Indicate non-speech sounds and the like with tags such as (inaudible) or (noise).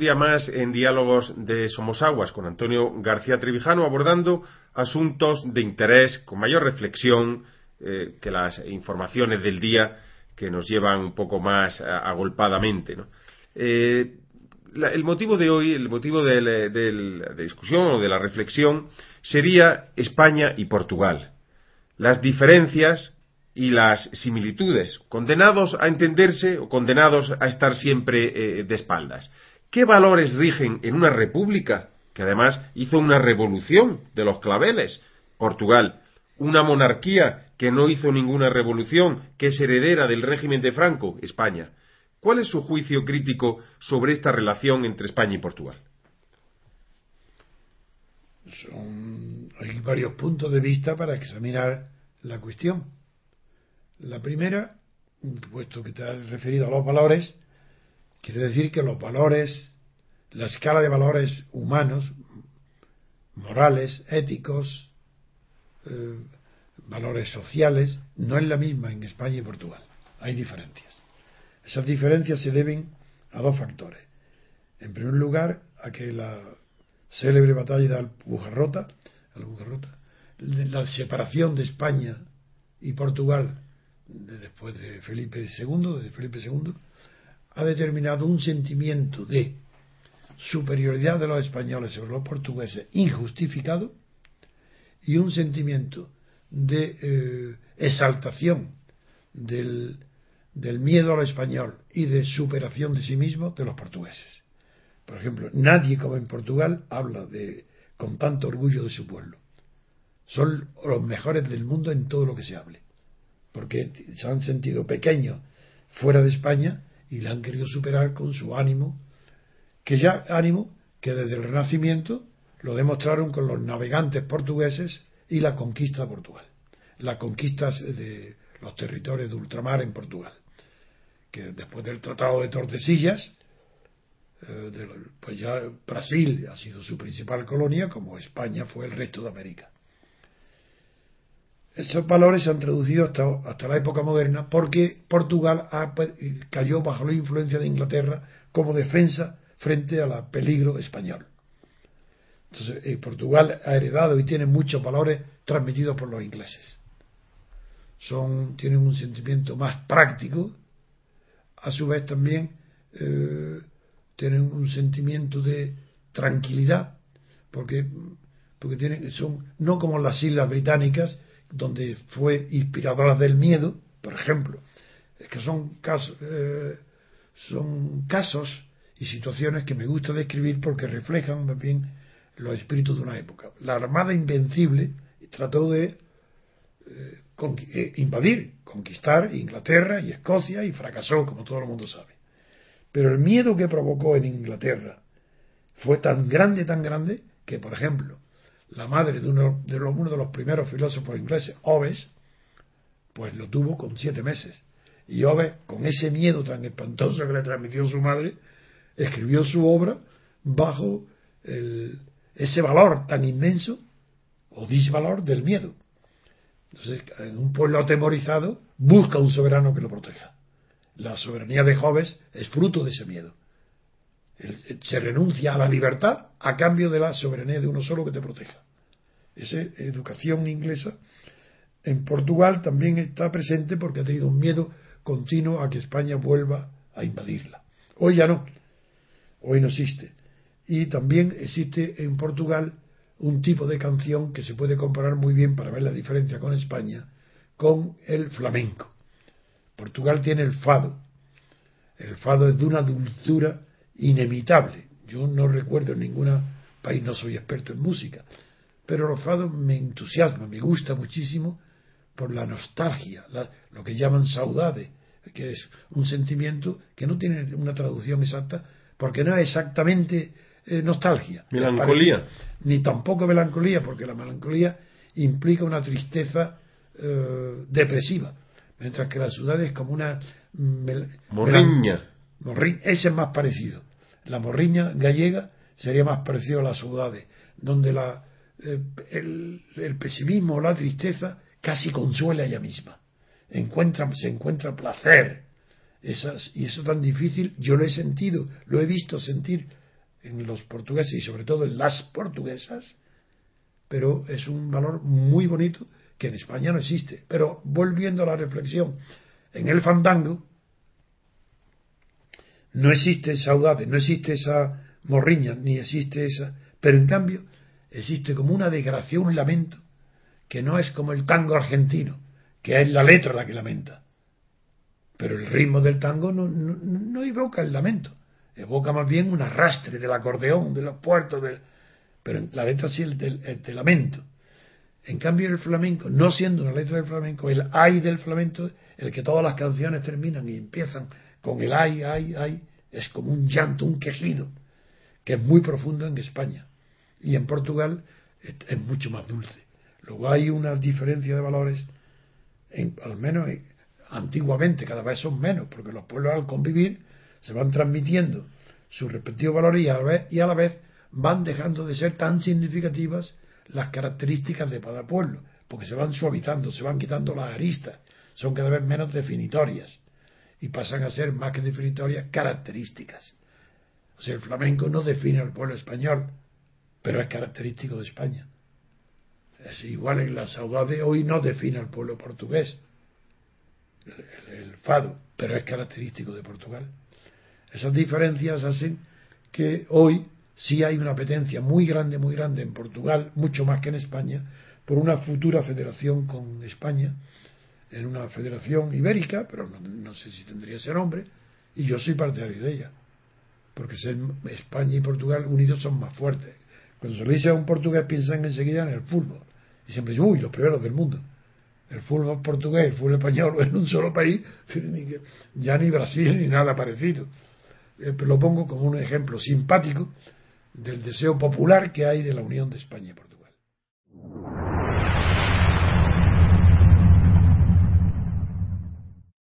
día más en Diálogos de Somos Aguas con Antonio García Trevijano abordando asuntos de interés con mayor reflexión eh, que las informaciones del día que nos llevan un poco más agolpadamente. Eh, el motivo de hoy, el motivo de la discusión o de la reflexión sería España y Portugal. Las diferencias y las similitudes, condenados a entenderse o condenados a estar siempre eh, de espaldas. ¿Qué valores rigen en una república que además hizo una revolución de los claveles? Portugal, una monarquía que no hizo ninguna revolución, que es heredera del régimen de Franco, España. ¿Cuál es su juicio crítico sobre esta relación entre España y Portugal? hay varios puntos de vista para examinar la cuestión. La primera, puesto que te has referido a los valores, quiere decir que los valores, la escala de valores humanos, morales, éticos, eh, valores sociales, no es la misma en España y Portugal. Hay diferencias. Esas diferencias se deben a dos factores. En primer lugar, a que la célebre batalla de Alpujarrota, Alpujarrota la separación de España y Portugal después de Felipe II, de Felipe II, ha determinado un sentimiento de superioridad de los españoles sobre los portugueses injustificado y un sentimiento de eh, exaltación del, miedo al español y de superación de sí mismo de los portugueses. Por ejemplo, nadie como en Portugal habla de, con tanto orgullo de su pueblo. Son los mejores del mundo en todo lo que se hable porque se han sentido pequeños fuera de España y la han querido superar con su ánimo, que ya ánimo que desde el Renacimiento lo demostraron con los navegantes portugueses y la conquista de Portugal, las conquistas de los territorios de ultramar en Portugal, que después del Tratado de Tordesillas, eh, pues ya Brasil ha sido su principal colonia, como España fue el resto de América. Esos valores se han traducido hasta, la época moderna porque Portugal pues, cayó bajo la influencia de Inglaterra como defensa frente al peligro español. Entonces, eh, Portugal ha heredado y tiene muchos valores transmitidos por los ingleses. Son, tienen un sentimiento más práctico, a su vez también eh, tienen un sentimiento de tranquilidad, porque, porque tienen, son no como las islas británicas, donde fue inspiradora del miedo, por ejemplo, es que son casos, eh, casos y situaciones que me gusta describir porque reflejan bien los espíritus de una época. La Armada Invencible trató de eh, eh, invadir, conquistar Inglaterra y Escocia y fracasó, como todo el mundo sabe. Pero el miedo que provocó en Inglaterra fue tan grande, tan grande, que, por ejemplo, la madre de uno de los, primeros filósofos ingleses, Oves, pues lo tuvo con siete meses. Y Oves, con ese miedo tan espantoso que le transmitió su madre, escribió su obra bajo ese valor tan inmenso o disvalor del miedo. Entonces, en un pueblo atemorizado busca un soberano que lo proteja. La soberanía de Joves es fruto de ese miedo se renuncia a la libertad a cambio de la soberanía de uno solo que te proteja. Esa educación inglesa en Portugal también está presente porque ha tenido un miedo continuo a que España vuelva a invadirla. Hoy ya no, hoy no existe. Y también existe en Portugal un tipo de canción que se puede comparar muy bien para ver la diferencia con España, con el flamenco. Portugal tiene el fado. El fado es de una dulzura inemitable. Yo no recuerdo en ningún país, no soy experto en música, pero los fados me entusiasman, me gusta muchísimo por la nostalgia, lo que llaman saudade, que es un sentimiento que no tiene una traducción exacta, porque no es exactamente eh, nostalgia. Melancolía. ni tampoco melancolía, porque la melancolía implica una tristeza eh, depresiva, mientras que la saudade es como una... Morriña. Ese es más parecido la morriña gallega sería más parecido a la saudade, donde la, eh, el, pesimismo o la tristeza casi consuela ella misma. Encuentra, se encuentra placer. Esas, y eso tan difícil, yo lo he sentido, lo he visto sentir en los portugueses y sobre todo en las portuguesas, pero es un valor muy bonito que en España no existe. Pero volviendo a la reflexión, en el fandango no existe saudade, no existe esa morriña, ni existe esa, pero en cambio existe como una desgracia, un lamento, que no es como el tango argentino, que es la letra la que lamenta. Pero el ritmo del tango no, no, evoca el lamento, evoca más bien un arrastre del acordeón, de los puertos, del, pero la letra sí es el, el, lamento. En cambio el flamenco, no siendo una letra del flamenco, el ay del flamenco, el que todas las canciones terminan y empiezan con el ay, ay, ay, es como un llanto, un quejido, que es muy profundo en España. Y en Portugal es, mucho más dulce. Luego hay una diferencia de valores, en, al menos antiguamente, cada vez son menos, porque los pueblos al convivir se van transmitiendo sus respectivos valores y a la vez, y a la vez van dejando de ser tan significativas las características de cada pueblo, porque se van suavizando, se van quitando las aristas, son cada vez menos definitorias y pasan a ser más que definitorias características. O sea, el flamenco no define al pueblo español, pero es característico de España. Es igual en la saudade, hoy no define al pueblo portugués, el, fado, pero es característico de Portugal. Esas diferencias hacen que hoy sí hay una apetencia muy grande, muy grande en Portugal, mucho más que en España, por una futura federación con España, en una federación ibérica, pero no, sé si tendría ese nombre, y yo soy partidario de ella, porque España y Portugal unidos son más fuertes. Cuando se le dice a un portugués piensan enseguida en el fútbol, y siempre dicen, uy, los primeros del mundo. El fútbol portugués, el fútbol español (laughs) en un solo país, (laughs) ya ni Brasil ni nada parecido. Eh, pero lo pongo como un ejemplo simpático del deseo popular que hay de la unión de España y Portugal.